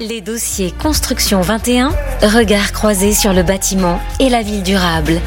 Les dossiers Construction 21, regard croisé sur le bâtiment et la ville durable.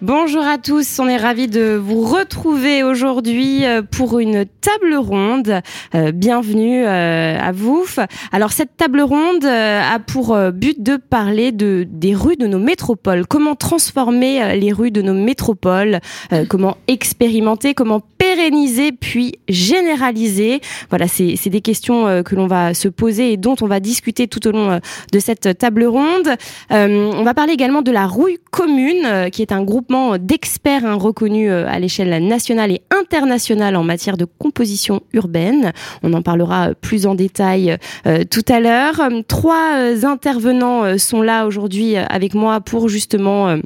Bonjour à tous, on est ravis de vous retrouver aujourd'hui euh, pour une table ronde. Euh, bienvenue euh, à vous. Alors cette table ronde a pour but de parler de des rues de nos métropoles. Comment transformer les rues de nos métropoles? Comment expérimenter? Comment pérenniser puis généraliser Voilà, c'est des questions que l'on va se poser et dont on va discuter tout au long de cette table ronde. on va parler également de la rouille commune, qui est un groupe d'experts hein, reconnus euh, à l'échelle nationale et internationale en matière de composition urbaine. On en parlera euh, plus en détail euh, tout à l'heure. Trois intervenants sont là aujourd'hui avec moi pour justement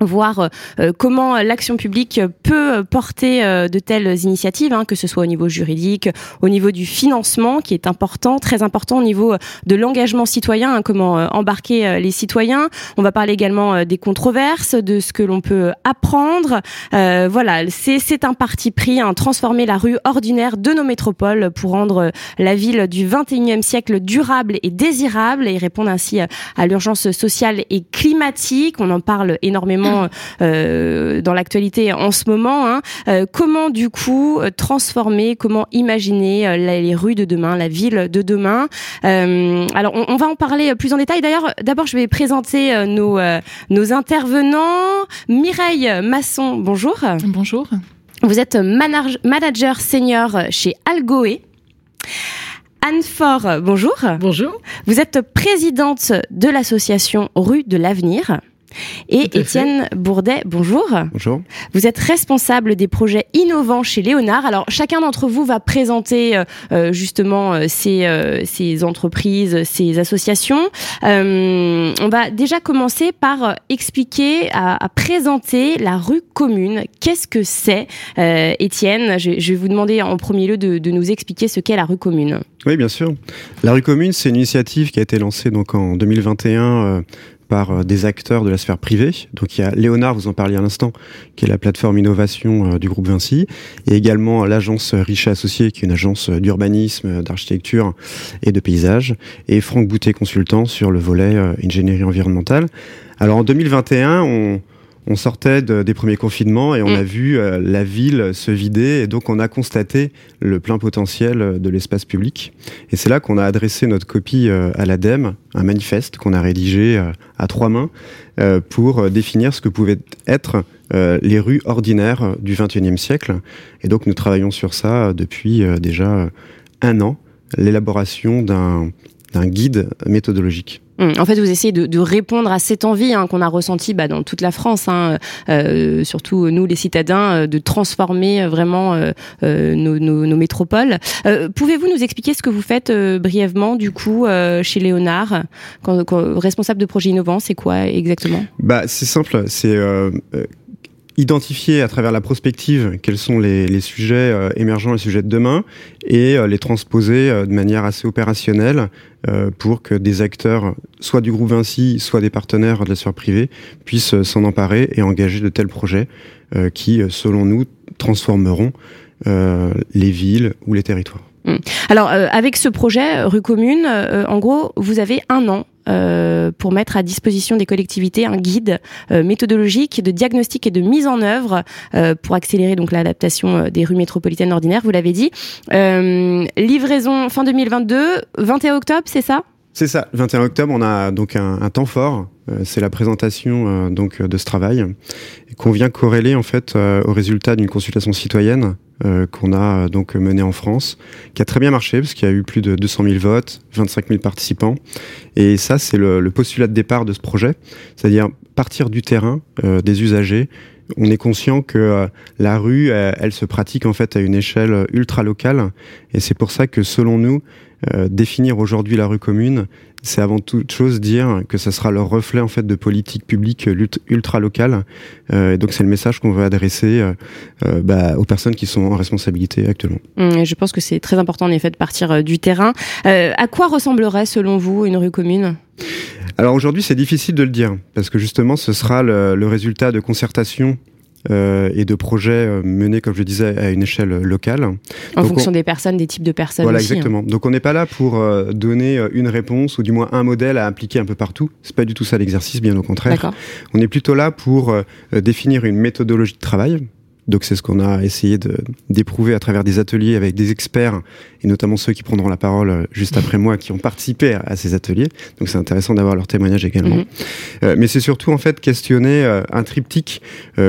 voir euh, euh, comment l'action publique peut porter euh, de telles initiatives, hein, que ce soit au niveau juridique, au niveau du financement, qui est important, très important au niveau de l'engagement citoyen, hein, comment embarquer les citoyens. On va parler également des controverses, de ce que l'on peut apprendre. voilà, c'est un parti pris, hein, transformer la rue ordinaire de nos métropoles pour rendre la ville du 21e siècle durable et désirable et répondre ainsi à l'urgence sociale et climatique. On en parle énormément euh, dans l'actualité en ce moment. Hein. Euh, comment du coup transformer, comment imaginer euh, les rues de demain, la ville de demain? Alors on, va en parler plus en détail. D'ailleurs, d'abord je vais présenter nos, nos intervenants. Mireille Masson, bonjour. Bonjour. Vous êtes manager senior chez Algoé. Anne Fort, bonjour. Bonjour. Vous êtes présidente de l'association Rue de l'Avenir. Et Étienne Bourdet, bonjour. Bonjour. Vous êtes responsable des projets innovants chez Léonard. Alors chacun d'entre vous va présenter euh, euh, justement euh, ces, entreprises, ces associations. on va déjà commencer par expliquer, à, présenter la rue commune. Qu'est-ce que c'est, Étienne? Je, vais vous demander en premier lieu de, de nous expliquer ce qu'est la rue commune. Oui, bien sûr. La rue commune, c'est une initiative qui a été lancée donc en 2021 par euh, des acteurs de la sphère privée. Donc il y a Léonard, vous en parliez à l'instant, qui est la plateforme innovation euh, du groupe Vinci, et également l'agence Richet Associés, qui est une agence d'urbanisme, d'architecture et de paysage, et Franck Boutet consultant sur le volet euh, ingénierie environnementale. Alors en 2021, on on sortait des premiers confinements et on a mm. vu euh, la ville se vider et donc on a constaté le plein potentiel de l'espace public. Et c'est là qu'on a adressé notre copie euh, à l'ADEME, un manifeste qu'on a rédigé euh, à trois mains pour définir ce que pouvaient être les rues ordinaires du XXIe siècle. Et donc nous travaillons sur ça depuis déjà un an, l'élaboration d'un guide méthodologique. Hum, en fait, vous essayez de, répondre à cette envie hein, qu'on a ressentie bah, dans toute la France, hein, euh, surtout nous les citadins, euh, de transformer euh, vraiment nos, métropoles. Pouvez-vous nous expliquer ce que vous faites brièvement, du coup, chez Léonard, quand, responsable de projet innovant, c'est quoi exactement? Bah, c'est simple, c'est identifier à travers la prospective quels sont les, sujets euh, émergents, les sujets de demain, et euh, les transposer euh, de manière assez opérationnelle pour que des acteurs, soit du groupe Vinci, soit des partenaires de la sphère privée, puissent s'en emparer et engager de tels projets qui, selon nous, transformeront les villes ou les territoires. Mmh. Alors, avec ce projet Rue Commune, en gros, vous avez un an euh, pour mettre à disposition des collectivités un guide euh, méthodologique de diagnostic et de mise en œuvre euh, pour accélérer donc l'adaptation des rues métropolitaines ordinaires. Vous l'avez dit. livraison fin 2022, 21 octobre, c'est ça? C'est ça. Le 21 octobre, on a donc un, temps fort. c'est la présentation donc de ce travail qu'on vient corréler en fait au résultat d'une consultation citoyenne euh, qu'on a euh, donc mené en France, qui a très bien marché parce qu'il y a eu plus de 200 000 votes, 25 000 participants. Et ça, c'est le, postulat de départ de ce projet, c'est-à-dire partir du terrain, euh, des usagers. On est conscient que la rue, elle, se pratique en fait à une échelle ultra locale, et c'est pour ça que selon nous, définir aujourd'hui la rue commune, c'est avant toute chose dire que ça sera leur reflet en fait de politique publique ultra locale. Euh, et donc c'est le message qu'on veut adresser euh, euh, bah, aux personnes qui sont en responsabilité actuellement. Mmh, je pense que c'est très important en effet de partir du terrain. à quoi ressemblerait selon vous une rue commune? Alors aujourd'hui, c'est difficile de le dire parce que justement, ce sera le, résultat de concertation euh, et de projets euh, menés, comme je disais, à une échelle locale. En fonction des personnes, des types de personnes. Voilà, aussi, hein. exactement. Donc on n'est pas là pour donner une réponse ou du moins un modèle à appliquer un peu partout. C'est pas du tout ça l'exercice, bien au contraire. On est plutôt là pour définir une méthodologie de travail donc c'est ce qu'on a essayé d'éprouver à travers des ateliers avec des experts, et notamment ceux qui prendront la parole euh, juste après moi, qui ont participé à, ces ateliers. Donc c'est intéressant d'avoir leur témoignage également. Mhm. Euh, mais c'est surtout en fait questionner euh, un triptyque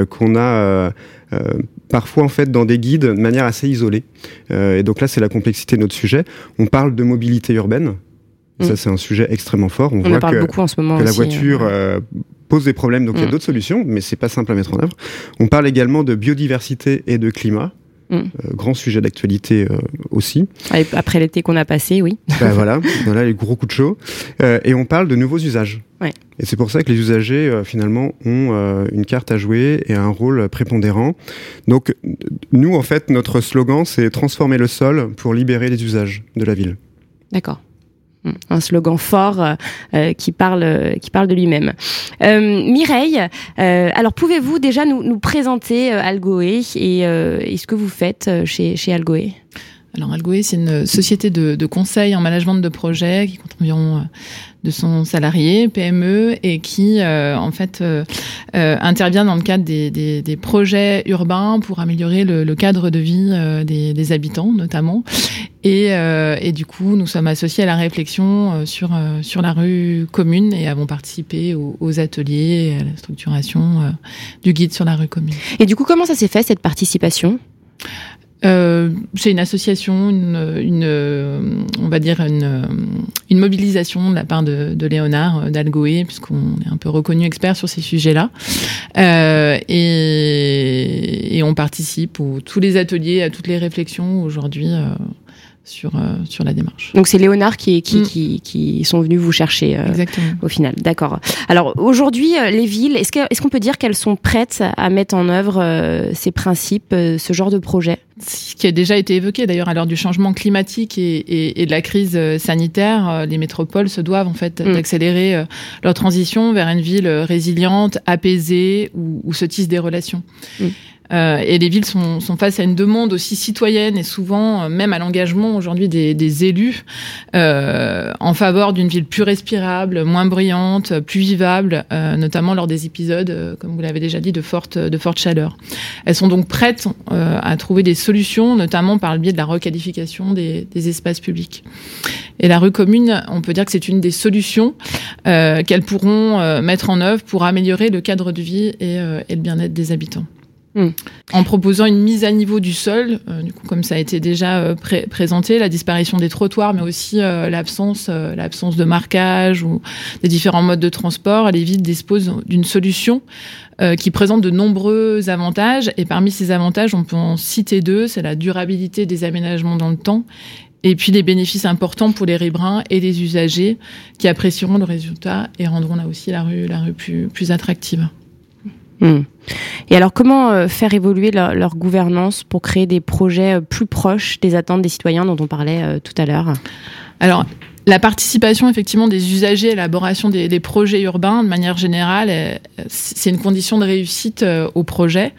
qu'on a parfois en fait dans des guides de manière assez isolée. et donc là c'est la complexité de notre sujet. On parle de mobilité urbaine. Ça, mhm. c'est un sujet extrêmement fort. On, voit parle beaucoup en ce moment que la voiture pose des problèmes, donc il y a mm. d'autres solutions, mais c'est pas simple à mettre en œuvre. On parle également de biodiversité et de climat. Mm. Euh, grand sujet d'actualité euh, aussi. Après l'été qu'on a passé, oui. Ben voilà, voilà les gros coups de chaud. Euh, et on parle de nouveaux usages. Ouais. Et c'est pour ça que les usagers, finalement, ont une carte à jouer et un rôle prépondérant. Donc, nous, en fait, notre slogan, c'est transformer le sol pour libérer les usages de la ville. D'accord. Un slogan fort euh, euh, qui parle qui parle de lui-même. Euh, Mireille, alors pouvez-vous déjà nous, présenter Algoe et, et, ce que vous faites chez, chez Algoe alors Algoe, c'est une société de, de, conseil en management de projet qui compte environ 200 salariés, PME, et qui en fait intervient dans le cadre des, des, projets urbains pour améliorer le, cadre de vie des, habitants notamment, et, euh, et, du coup, nous sommes associés à la réflexion euh, sur, euh, sur la rue commune et avons participé aux, aux ateliers à la structuration du guide sur la rue commune. Et du coup, comment ça s'est fait cette participation? Euh, c'est une association, une, une, on va dire une, une mobilisation de la part de, de Léonard d'Algoé, puisqu'on est un peu reconnu expert sur ces sujets-là, euh, et, et, on participe à tous les ateliers, à toutes les réflexions aujourd'hui. Euh, sur, euh, sur la démarche. Donc c'est Léonard qui, qui, mm. qui, qui, sont venus vous chercher euh, au final. D'accord. Alors aujourd'hui, euh, les villes, est-ce qu'on est peut dire qu'elles sont prêtes à mettre en œuvre ces principes, ce genre de projet? Ce qui a déjà été évoqué d'ailleurs à l'heure du changement climatique et, et, et, de la crise sanitaire, les métropoles se doivent en fait mm. d'accélérer leur transition vers une ville résiliente, apaisée, où, où se tissent des relations. Mm. Euh, et les villes sont, sont, face à une demande aussi citoyenne et souvent euh, même à l'engagement aujourd'hui des, des, élus euh, en faveur d'une ville plus respirable, moins bruyante, plus vivable, euh, notamment lors des épisodes, euh, comme vous l'avez déjà dit, de forte, de forte chaleur. Elles sont donc prêtes à trouver des solutions, notamment par le biais de la requalification des, des espaces publics. Et la rue commune, on peut dire que c'est une des solutions qu'elles pourront mettre en œuvre pour améliorer le cadre de vie et, et le bien-être des habitants. Hmm. En proposant une mise à niveau du sol, euh, du coup, comme ça a été déjà euh, présenté, la disparition des trottoirs, mais aussi euh, l'absence, l'absence de marquage ou des différents modes de transport, les villes disposent d'une solution qui présente de nombreux avantages. Et parmi ces avantages, on peut en citer deux c'est la durabilité des aménagements dans le temps et puis des bénéfices importants pour les riverains et les usagers qui apprécieront le résultat et rendront là aussi la rue, la rue plus, plus attractive. Hmm. Et alors, comment euh, faire évoluer leur, gouvernance pour créer des projets euh, plus proches des attentes des citoyens dont on parlait euh, tout à l'heure? Alors, la participation effectivement des usagers à l'élaboration des, projets urbains, de manière générale, c'est une condition de réussite au projet.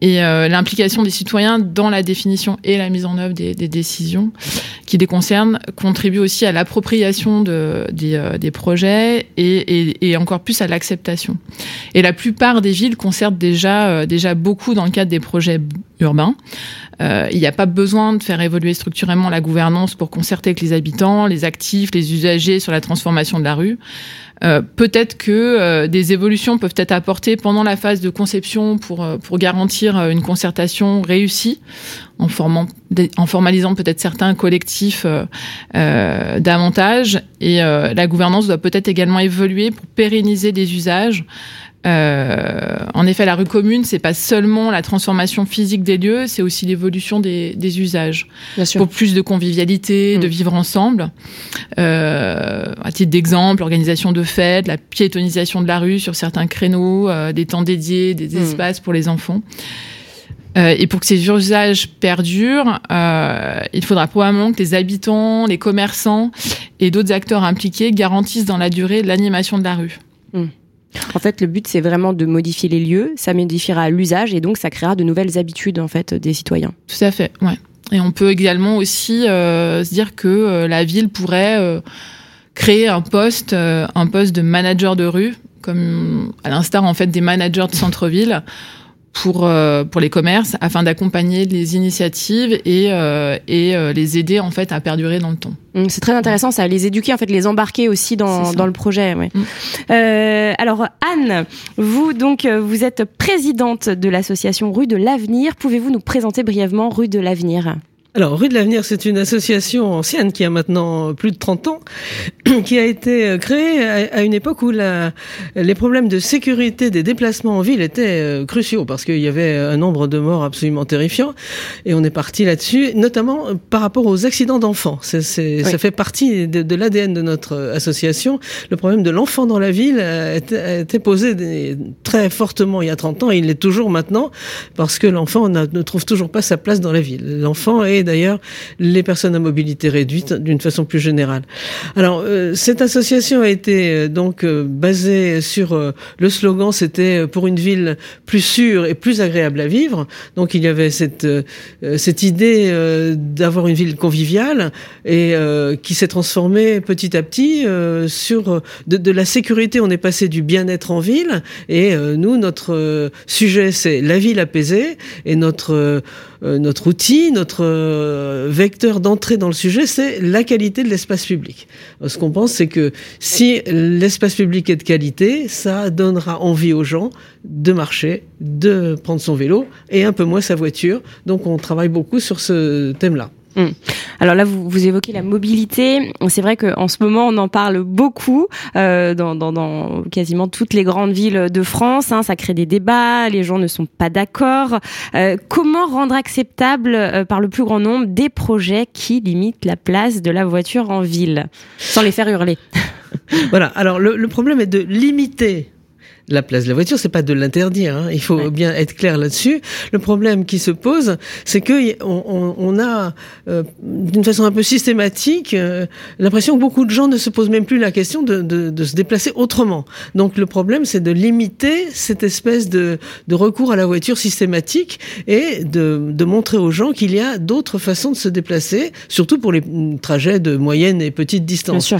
Et l'implication des citoyens dans la définition et la mise en œuvre des décisions qui les concernent contribue aussi à l'appropriation de, des, euh, des, projets et, et, et, encore plus à l'acceptation. Et la plupart des villes concertent déjà, euh, déjà beaucoup dans le cadre des projets urbains. il n'y a pas besoin de faire évoluer structurellement la gouvernance pour concerter avec les habitants, les actifs, les usagers sur la transformation de la rue. Euh, peut-être que euh, des évolutions peuvent être apportées pendant la phase de conception pour, euh, pour garantir une concertation réussie, en, formant, en formalisant peut-être certains collectifs davantage. Et la gouvernance doit peut-être également évoluer pour pérenniser des usages euh, en effet, la rue commune, c'est pas seulement la transformation physique des lieux, c'est aussi l'évolution des, des, usages. Pour plus de convivialité, de mm. vivre ensemble. Euh, à titre d'exemple, l'organisation de fêtes, la piétonisation de la rue sur certains créneaux, euh, des temps dédiés, des mm. espaces pour les enfants. Et pour que ces usages perdurent, il faudra probablement que les habitants, les commerçants et d'autres acteurs impliqués garantissent dans la durée l'animation de la rue. Mm. En fait, le but, c'est vraiment de modifier les lieux, ça modifiera l'usage et donc ça créera de nouvelles habitudes en fait des citoyens. Tout à fait, ouais. Et on peut également aussi euh, se dire que euh, la ville pourrait euh, créer un poste, un poste de manager de rue, comme à l'instar en fait des managers de centre-ville, pour, euh, pour les commerces afin d'accompagner les initiatives et, euh, et euh, les aider en fait à perdurer dans le temps. Mmh, c'est très intéressant ça, les éduquer en fait, les embarquer aussi dans, dans le projet. Ouais. Mmh. alors Anne, vous donc vous êtes présidente de l'association Rue de l'Avenir. Pouvez-vous nous présenter brièvement Rue de l'Avenir? Alors, Rue de l'Avenir, c'est une association ancienne qui a maintenant plus de 30 ans, qui a été euh, créée à une époque où la, les problèmes de sécurité des déplacements en ville étaient euh, cruciaux, parce qu'il y avait un nombre de morts absolument terrifiant, et on est parti là-dessus, notamment par rapport aux accidents d'enfants. Ça fait partie de, l'ADN de notre association. Le problème de l'enfant dans la ville a été, posé très fortement il y a 30 ans, et il l'est toujours maintenant, parce que l'enfant ne trouve toujours pas sa place dans la ville. L'enfant est d'ailleurs les personnes à mobilité réduite d'une façon plus générale. Alors euh, cette association a été euh, donc euh, basée sur le slogan c'était pour une ville plus sûre et plus agréable à vivre. Donc il y avait cette cette idée d'avoir une ville conviviale et qui s'est transformée petit à petit sur de, de, la sécurité. On est passé du bien-être en ville et nous notre sujet c'est la ville apaisée et notre notre outil, notre euh, vecteur d'entrée dans le sujet, c'est la qualité de l'espace public. Ce qu'on pense, c'est que si l'espace public est de qualité, ça donnera envie aux gens de marcher, de prendre son vélo et un peu moins sa voiture. Donc on travaille beaucoup sur ce thème-là. Hmm. Alors là, vous, vous, évoquez la mobilité. C'est vrai qu'en ce moment, on en parle beaucoup euh, dans, dans, dans, quasiment toutes les grandes villes de France. Hein. Ça crée des débats, les gens ne sont pas d'accord. Euh, comment rendre acceptable euh, par le plus grand nombre des projets qui limitent la place de la voiture en ville, sans les faire hurler? Voilà. Alors le, le problème est de limiter la place de la voiture, c'est pas de l'interdire. Hein. Il faut bien être clair là-dessus. Le problème qui se pose, c'est que on, on, a, euh, d'une façon un peu systématique, euh, l'impression que beaucoup de gens ne se posent même plus la question de, de, de se déplacer autrement. Donc le problème, c'est de limiter cette espèce de, de, recours à la voiture systématique et de, de montrer aux gens qu'il y a d'autres façons de se déplacer, surtout pour les trajets de moyenne et petite distance.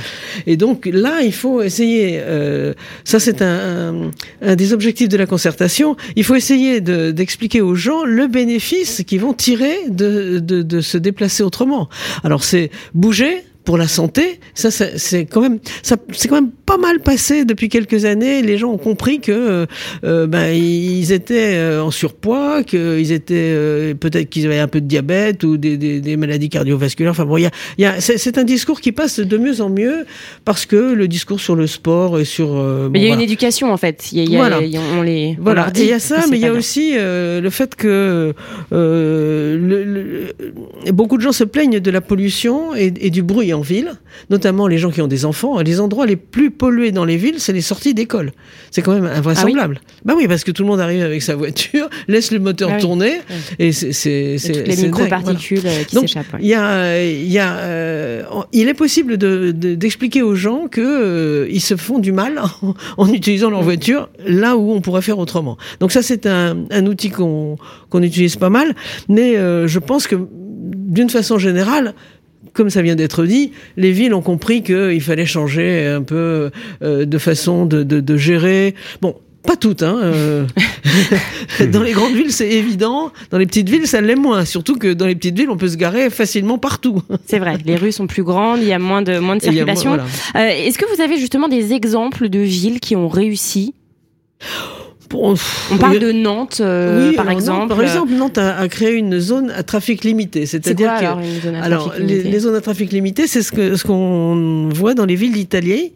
Et donc là, il faut essayer. Euh, ça, c'est un un des objectifs de la concertation, il faut essayer d'expliquer aux gens le bénéfice qu'ils vont tirer de se déplacer autrement. Alors c'est bouger, pour la santé, ça, c'est quand même, ça, c'est quand même pas mal passé depuis quelques années. Les gens ont compris que, euh, euh ben, ils étaient euh, en surpoids, qu'ils étaient euh, peut-être qu'ils avaient un peu de diabète ou des, des, des maladies cardiovasculaires. Enfin bon, il y a, y a c'est un discours qui passe de mieux en mieux parce que le discours sur le sport et sur. mais il y a une éducation en fait. Il y a, voilà. on les. Voilà. il y a ça, mais il y a aussi le fait que le, le, beaucoup de gens se plaignent de la pollution et, et du bruit en ville, notamment les gens qui ont des enfants, les endroits les plus pollués dans les villes, c'est les sorties d'école. C'est quand même invraisemblable. Ah oui bah oui, parce que tout le monde arrive avec sa voiture, laisse le moteur ah tourner, et c'est les microparticules euh, qui s'échappent. Il y a il y a euh, il est possible d'expliquer de, aux gens que euh, ils se font du mal en, utilisant leur voiture là où on pourrait faire autrement. Donc ça c'est un, un outil qu'on qu'on utilise pas mal, mais je pense que d'une façon générale, comme ça vient d'être dit, les villes ont compris qu'il fallait changer un peu euh, de façon de, de, de, gérer. Bon, pas toutes, hein. Euh. dans les grandes villes, c'est évident. Dans les petites villes, ça l'est moins. Surtout que dans les petites villes, on peut se garer facilement partout. c'est vrai. Les rues sont plus grandes, il y a moins de moins de circulation. Euh, est-ce que vous avez justement des exemples de villes qui ont réussi? On parle de Nantes, euh, par exemple. par exemple, Nantes a, créé une zone à trafic limité, c'est-à-dire que alors, les, zones à trafic limité, c'est ce que ce qu'on voit dans les villes d'Italie.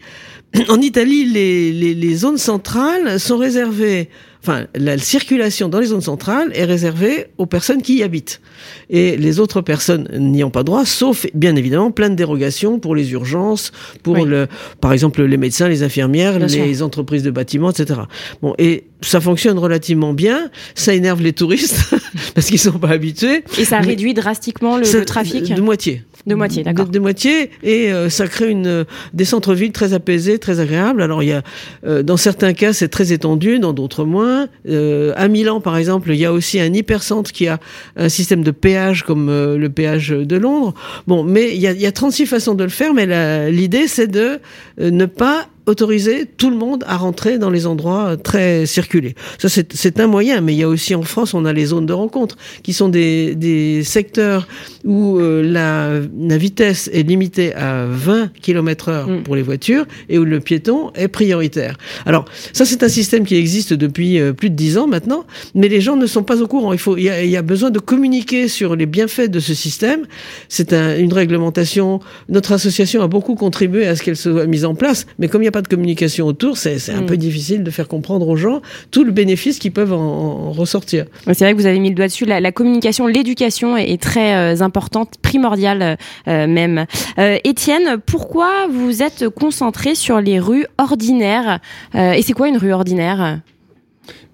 En Italie, les, les, les, zones centrales sont réservées enfin, la circulation dans les zones centrales est réservée aux personnes qui y habitent. Et les autres personnes n'y ont pas droit, sauf, bien évidemment, plein de dérogations pour les urgences, pour le, par exemple, les médecins, les infirmières, les entreprises de bâtiments, etc. Bon, et ça fonctionne relativement bien. Ça énerve les touristes parce qu'ils sont pas habitués. Et ça réduit drastiquement le, trafic. De moitié. De moitié, d'accord. De, moitié, et euh, ça crée une des centres-villes très apaisés, très agréables. Alors il y a, euh, dans certains cas, c'est très étendu, dans d'autres moins. Euh, à Milan, par exemple, il y a aussi un hypercentre qui a un système de péage comme le péage de Londres. Bon, mais il y a, y a 36 façons de le faire, mais l'idée c'est de ne pas autoriser tout le monde à rentrer dans les endroits très circulés. Ça, c'est un moyen, mais il y a aussi en France, on a les zones de rencontre, qui sont des, des secteurs où euh, la, la, vitesse est limitée à 20 km heure mm. pour les voitures et où le piéton est prioritaire. Alors, ça, c'est un système qui existe depuis euh, plus de 10 ans maintenant, mais les gens ne sont pas au courant. Il, faut, il, y a, il y a besoin de communiquer sur les bienfaits de ce système. C'est un, une réglementation. Notre association a beaucoup contribué à ce qu'elle soit mise en place, mais comme il n'y a pas de communication autour, c'est un mm. peu difficile de faire comprendre aux gens tout le bénéfice qu'ils peuvent en, ressortir. C'est vrai que vous avez mis le doigt dessus. La, communication, l'éducation est, très euh, importante, primordiale euh, même. Euh, Étienne, pourquoi vous êtes concentré sur les rues ordinaires Et c'est quoi une rue ordinaire?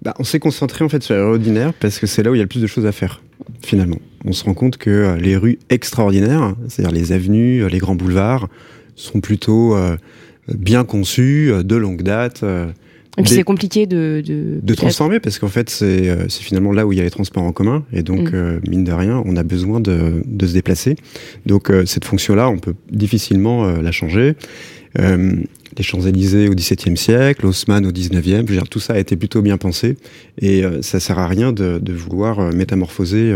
Bah, on s'est concentré en fait sur les rues ordinaires parce que c'est là où il y a le plus de choses à faire finalement. On se rend compte que les rues extraordinaires, c'est-à-dire les avenues, les grands boulevards, sont plutôt bien conçu, euh, de longue date. Euh, et puis c'est compliqué de... De, de transformer, parce qu'en fait, euh, c'est finalement là où il y a les transports en commun, et donc, mm. mine de rien, on a besoin de, de se déplacer. Donc cette fonction-là, on peut difficilement la changer les Champs-Élysées au XVIIe siècle, Haussmann au XIXe, je tout ça a été plutôt bien pensé et euh, ça sert à rien de, vouloir euh, métamorphoser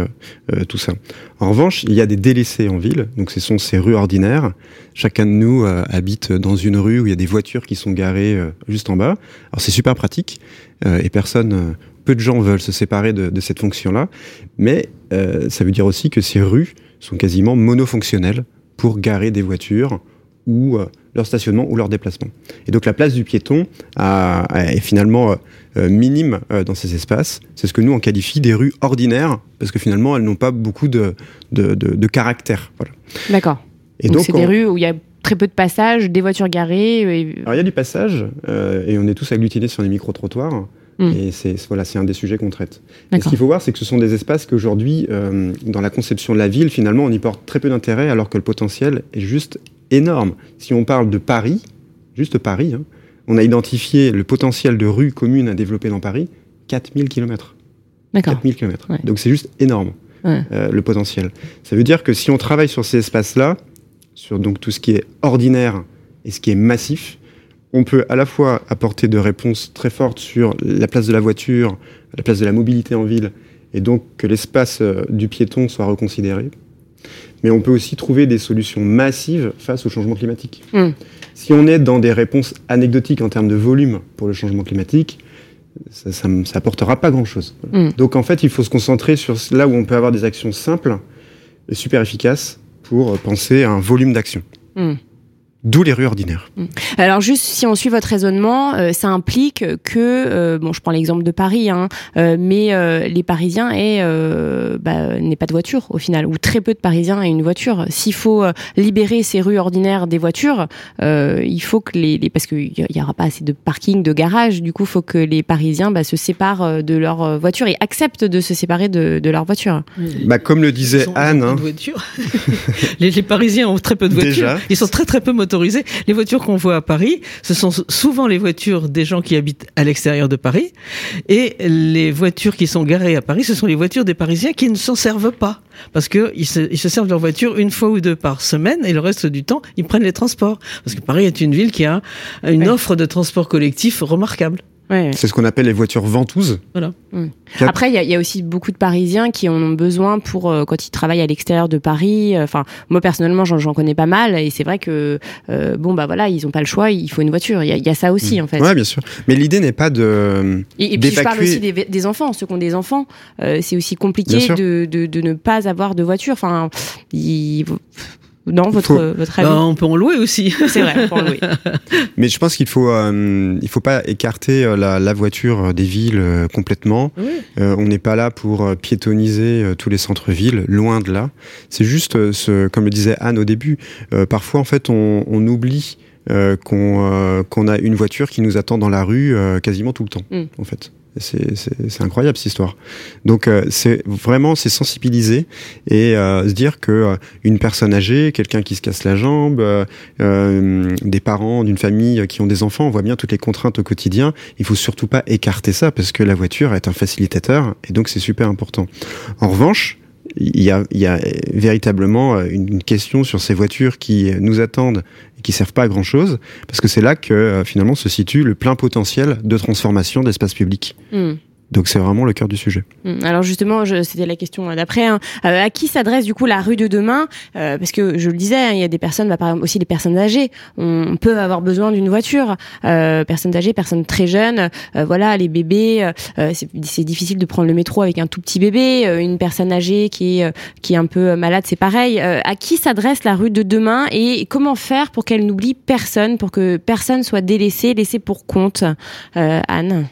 euh, tout ça. En revanche, il y a des délaissés en ville, donc ce sont ces rues ordinaires. Chacun de nous habite dans une rue où il y a des voitures qui sont garées juste en bas. Alors c'est super pratique et personne, peu de gens veulent se séparer de, de cette fonction-là, mais ça veut dire aussi que ces rues sont quasiment monofonctionnelles pour garer des voitures ou leur stationnement ou leur déplacement. Et donc la place du piéton est finalement euh, euh, minime euh, dans ces espaces. C'est ce que nous on qualifie des rues ordinaires, parce que finalement elles n'ont pas beaucoup de, de, de, caractère. Voilà. D'accord. Et donc c'est des rues où il y a très peu de passages, des voitures garées. Alors il y a du passage, et on est tous agglutinés sur les micro-trottoirs. Hmm. Et c'est voilà, un des sujets qu'on traite. ce qu'il faut voir, c'est que ce sont des espaces qu'aujourd'hui, dans la conception de la ville, finalement, on y porte très peu d'intérêt, alors que le potentiel est juste énorme. Si on parle de Paris, juste Paris, hein, on a identifié le potentiel de rues communes à développer dans Paris, 4000 km. D'accord. 4000 km. Donc c'est juste énorme, euh, le potentiel. Ça veut dire que si on travaille sur ces espaces-là, sur donc tout ce qui est ordinaire et ce qui est massif, on peut à la fois apporter de réponses très fortes sur la place de la voiture, la place de la mobilité en ville, et donc que l'espace euh, du piéton soit reconsidéré, mais on peut aussi trouver des solutions massives face au changement climatique. Hmm. Si on est dans des réponses anecdotiques en termes de volume pour le changement climatique, ça n'apportera pas grand-chose. Hmm. Donc en fait, il faut se concentrer sur là où on peut avoir des actions simples et super efficaces pour penser à un volume d'action. Hmm. D'où les rues ordinaires. Mm. Alors juste si on suit votre raisonnement, euh, ça implique que, euh, bon, je prends l'exemple de Paris, hein, euh, mais les Parisiens aient, bah, n'aient pas de voiture au final, ou très peu de Parisiens aient une voiture. S'il faut libérer ces rues ordinaires des voitures, il faut que les, parce qu'il y aura pas assez de parking, de garage, du coup, il faut que les Parisiens bah, se séparent de leur voiture et acceptent de se séparer de, de leur voiture. Bah, comme le disait Anne, hein. les, les, Parisiens ont très peu de voitures. Ils sont très très peu les voitures qu'on voit à Paris, ce sont souvent les voitures des gens qui habitent à l'extérieur de Paris. Et les voitures qui sont garées à Paris, ce sont les voitures des Parisiens qui ne s'en servent pas. Parce qu'ils se, ils se servent de leur voiture une fois ou deux par semaine et le reste du temps, ils prennent les transports. Parce que Paris est une ville qui a une offre de transport collectif remarquable. C'est ce qu'on appelle les voitures ventouses. Voilà. Après, il y, a aussi beaucoup de Parisiens qui en ont besoin pour euh, quand ils travaillent à l'extérieur de Paris. Euh, enfin, moi personnellement, j'en connais pas mal, et c'est vrai que euh, bon bah voilà, ils ont pas le choix, il faut une voiture. Il y, a ça aussi mm. en fait. Ouais, bien sûr. Mais l'idée n'est pas de. Et, puis je parle aussi des, enfants, ceux qui ont des enfants. c'est aussi compliqué de, de, de, ne pas avoir de voiture. Enfin, il Non, votre, votre avis bah, On peut en louer aussi. C'est vrai, on peut en louer. Mais je pense qu'il faut, euh, il faut pas écarter euh, la, la voiture des villes euh, complètement. Oui. Euh, on n'est pas là pour euh, piétoniser euh, tous les centres-villes, loin de là. C'est juste, euh, ce, comme le disait Anne au début, euh, parfois en fait on, on oublie euh, qu'on euh, qu'on a une voiture qui nous attend dans la rue euh, quasiment tout le temps, Mm. en fait. C'est- incroyable cette histoire. Donc euh, c'est vraiment c'est sensibiliser et euh, se dire que euh, une personne âgée, quelqu'un qui se casse la jambe, euh, euh, des parents d'une famille qui ont des enfants, on voit bien toutes les contraintes au quotidien. Il faut surtout pas écarter ça parce que la voiture est un facilitateur et donc c'est super important. En revanche, il y a, y a véritablement euh, une question sur ces voitures qui nous attendent et qui servent pas à grand chose, parce que c'est là que euh, finalement se situe le plein potentiel de transformation d'espace public. Hmm. Donc c'est vraiment le cœur du sujet. Hmm. Alors justement, c'était la question d'après. hein. Euh, à qui s'adresse du coup la rue de demain? Euh, Parce que je le disais, hein, il y a des personnes, bah, par exemple aussi des personnes âgées. On peut avoir besoin d'une voiture. Euh, personnes âgées, personnes très jeunes. euh, voilà, les bébés. euh, c'est difficile de prendre le métro avec un tout petit bébé. Euh, une personne âgée qui est euh, qui est un peu malade, c'est pareil. Euh, à qui s'adresse la rue de demain et comment faire pour qu'elle n'oublie personne, pour que personne soit délaissé, laissé pour compte? Euh, Anne.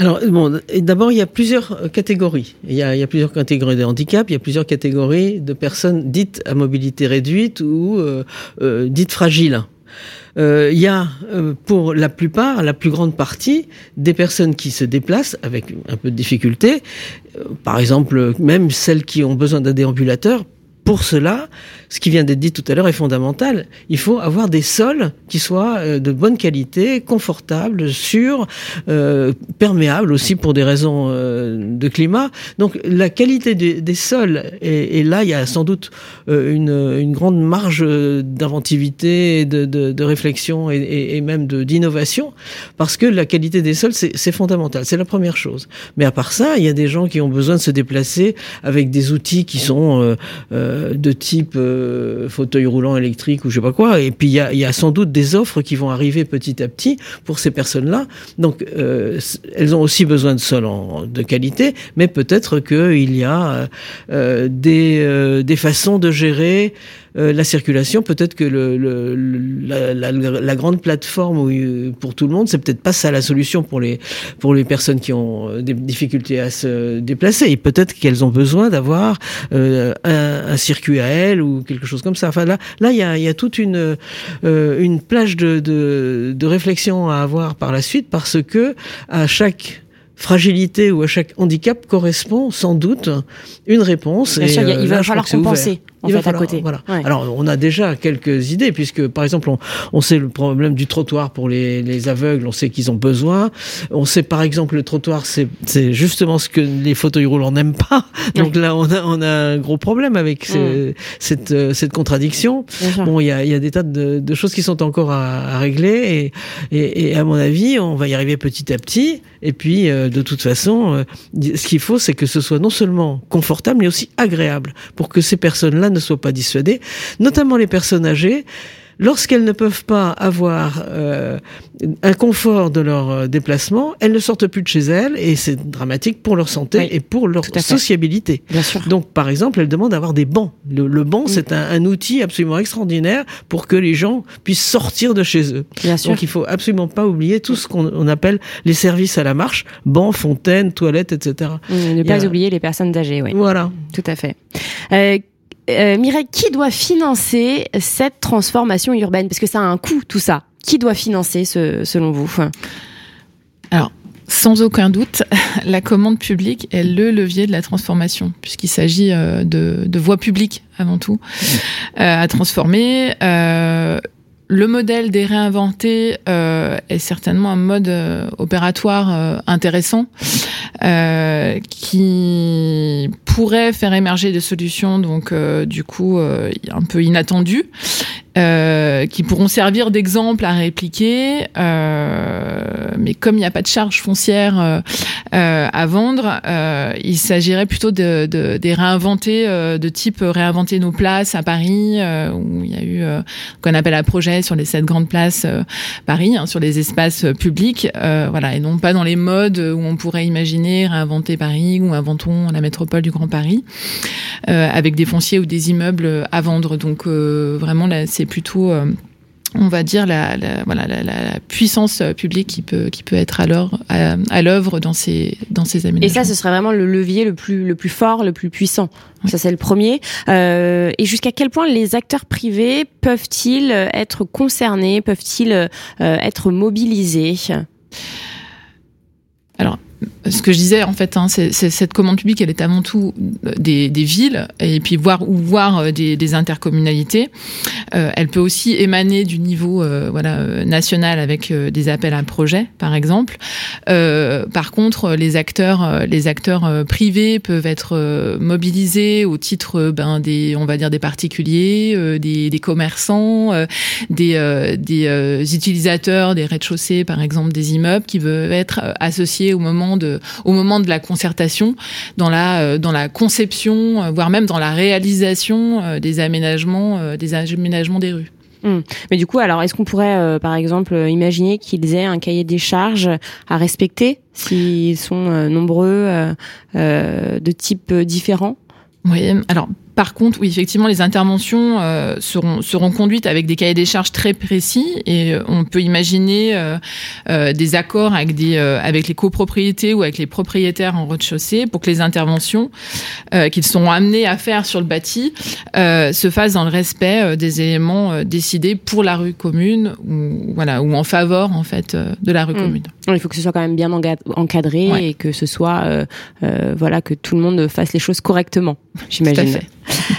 Alors, bon, d'abord, il y a plusieurs euh, catégories. Il y a, il y a plusieurs catégories de handicap, il y a plusieurs catégories de personnes dites à mobilité réduite ou euh, euh, dites fragiles. Euh, Il y a, euh, pour la plupart, la plus grande partie, des personnes qui se déplacent avec un peu de difficulté. Euh, par exemple, même celles qui ont besoin d'un déambulateur. Pour cela, ce qui vient d'être dit tout à l'heure est fondamental. Il faut avoir des sols qui soient euh, de bonne qualité, confortables, sûrs, euh, perméables aussi pour des raisons euh, de climat. Donc la qualité des, des sols, et, et là il y a sans doute euh, une, une grande marge d'inventivité, de, de, de réflexion et, et, et même d'innovation, parce que la qualité des sols c'est c'est fondamental, c'est la première chose. Mais à part ça, il y a des gens qui ont besoin de se déplacer avec des outils qui sont euh, euh, de type fauteuil roulant électrique ou je sais pas quoi. Et puis il y a, y a sans doute des offres qui vont arriver petit à petit pour ces personnes-là. Donc euh, elles ont aussi besoin de sol en- de qualité, mais peut-être qu'il y a euh, des, euh, des façons de gérer euh, la circulation. Peut-être que le, le- la, la- la grande plateforme où, euh, pour tout le monde, c'est peut-être pas ça la solution pour les pour les personnes qui ont euh, des difficultés à se déplacer. Et peut-être qu'elles ont besoin d'avoir euh, un, un circuit à elles ou quelque chose comme ça. Enfin là, là il y a, y a toute une euh, une plage de, de de réflexion à avoir par la suite parce que à chaque fragilité ou à chaque handicap correspond sans doute une réponse. Bien Et, sûr, il euh, là, va je falloir compenser en Il va fait à côté. Voilà. Ouais. Alors, on a déjà quelques idées, puisque, par exemple, on, on sait le problème du trottoir pour les, les aveugles, on sait qu'ils ont besoin. On sait, par exemple, le trottoir, c'est c'est justement ce que les fauteuils roulants n'aiment pas. Donc là, on a, on a un gros problème avec ce- cette, euh, cette contradiction. Bon, il y a, il y a des tas de, de choses qui sont encore à, à régler et, et, et à mon avis, on va y arriver petit à petit. Et puis, euh, de toute façon, euh, ce qu'il faut, c'est que ce soit non seulement confortable, mais aussi agréable pour que ces personnes-là ne soient pas dissuadées, notamment les personnes âgées. Lorsqu'elles ne peuvent pas avoir euh, un confort de leur euh, déplacement, elles ne sortent plus de chez elles et c'est dramatique pour leur santé Oui, et pour leur sociabilité. Bien sûr. Donc, par exemple, elle demande d'avoir des bancs. Le, le banc, c'est un, un outil absolument extraordinaire pour que les gens puissent sortir de chez eux. Bien sûr. Donc, il faut absolument pas oublier tout ce qu'on on appelle les services à la marche, bancs, fontaines, toilettes, etc. Mm, Ne pas a- oublier les personnes âgées, oui. Voilà. Tout à fait. Euh, euh, Mireille, qui doit financer cette transformation urbaine? Parce que ça a un coût, tout ça. Qui doit financer, ce, selon vous? Alors, sans aucun doute, la commande publique est le levier de la transformation, puisqu'il s'agit euh, de, de voies publiques avant tout euh, à transformer. Euh, le modèle des réinventés euh, est certainement un mode euh, opératoire euh, intéressant. euh, qui pourrait faire émerger des solutions donc euh, du coup euh, un peu inattendues euh, qui pourront servir d'exemple à répliquer. Euh, mais comme il n'y a pas de charge foncière euh, euh à vendre, euh, il s'agirait plutôt de, de, de réinventer, de type réinventer nos places à Paris, où il y a eu qu'on appelle à projet sur les sept grandes places Paris, hein, sur les espaces publics, voilà, et non pas dans les modes où on pourrait imaginer réinventer Paris ou inventons la métropole du Grand Paris, avec des fonciers ou des immeubles à vendre. Donc vraiment là, c'est plutôt euh, on va dire la, voilà, la, puissance publique qui peut, qui peut être alors à, l'œuvre dans ces, dans ces aménagements. Et ça, ce serait vraiment le levier le plus, le plus fort, le plus puissant. Ça, c'est le premier. Euh, et jusqu'à quel point les acteurs privés peuvent-ils être concernés, peuvent-ils euh, être mobilisés? Alors, ce que je disais en fait, hein, cette commande publique, elle est avant tout des, des villes et puis voir ou voir euh, des, intercommunalités. Euh, elle peut aussi émaner du niveau euh, euh, national avec des appels à projets, par exemple. par contre, les acteurs, les acteurs privés peuvent être mobilisés au titre ben, des, on va dire des particuliers, des, des, commerçants, des, des utilisateurs des rez-de-chaussée, par exemple, des immeubles, qui veulent être associés au moment de au moment de la concertation, dans la, euh, dans la conception, euh, voire même dans la réalisation euh, des aménagements, des aménagements des rues. Hum. Mais du coup, alors, est-ce qu'on pourrait, par exemple, imaginer qu'ils aient un cahier des charges à respecter s'ils sont nombreux, de types différents? Oui, alors par contre, oui, effectivement, les interventions euh, seront, seront conduites avec des cahiers des charges très précis et euh, on peut imaginer euh, des accords avec, des, avec les copropriétés ou avec les propriétaires en rez-de-chaussée pour que les interventions qu'ils sont amenés à faire sur le bâti se fassent dans le respect des éléments décidés pour la rue commune ou, voilà, ou en faveur en fait, de la rue mmh. commune. Il faut que ce soit quand même bien encadré et que ce soit voilà, que tout le monde fasse les choses correctement, j'imagine.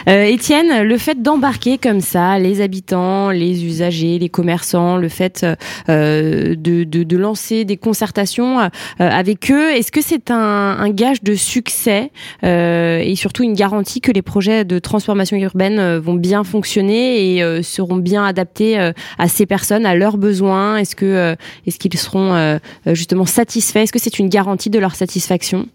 Euh, Étienne, le fait d'embarquer comme ça les habitants, les usagers, les commerçants, le fait euh, de, de, de, lancer des concertations euh, avec eux, est-ce que c'est un, un, gage de succès et surtout une garantie que les projets de transformation urbaine vont bien fonctionner et seront bien adaptés à ces personnes, à leurs besoins? Est-ce que est-ce qu'ils seront justement satisfaits? Est-ce que c'est une garantie de leur satisfaction?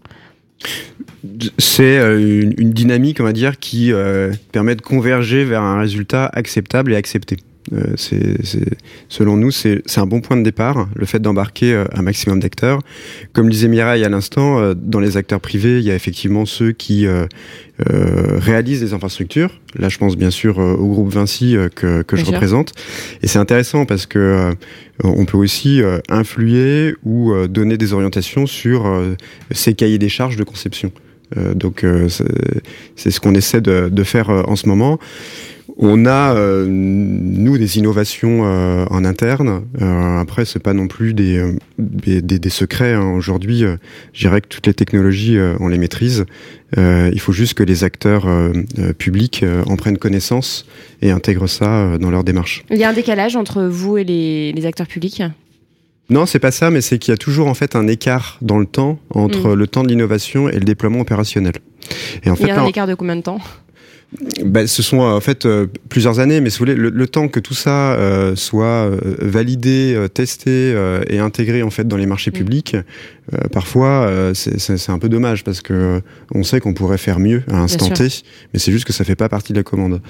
C'est euh, une, dynamique, on va dire, qui euh, permet de converger vers un résultat acceptable et accepté. Euh, c'est, selon nous, c'est, un bon point de départ, le fait d'embarquer un maximum d'acteurs. Comme disait Mireille à l'instant, dans les acteurs privés, il y a effectivement ceux qui réalisent des infrastructures. Là, je pense bien sûr au groupe Vinci que, que je représente. Et c'est intéressant parce que on peut aussi influer ou donner des orientations sur ces cahiers des charges de conception. Euh, donc euh, c'est ce qu'on essaie de, de faire euh, en ce moment. On a nous des innovations en interne. après, c'est pas non plus des des, des, secrets. Hein. Aujourd'hui, je dirais que toutes les technologies, on les maîtrise. il faut juste que les acteurs publics en prennent connaissance et intègrent ça dans leur démarche. Il y a un décalage entre vous et les, les acteurs publics? Non, c'est pas ça, mais c'est qu'il y a toujours en fait un écart dans le temps entre mm. le temps de l'innovation et le déploiement opérationnel. Et en fait, Il y a un écart de combien de temps? Bah, ce sont en fait euh, plusieurs années, mais si vous voulez, le, temps que tout ça euh, soit euh, validé, testé et intégré en fait dans les marchés mm. publics, parfois c'est un peu dommage parce que on sait qu'on pourrait faire mieux à instant T, mais c'est juste que ça fait pas partie de la commande.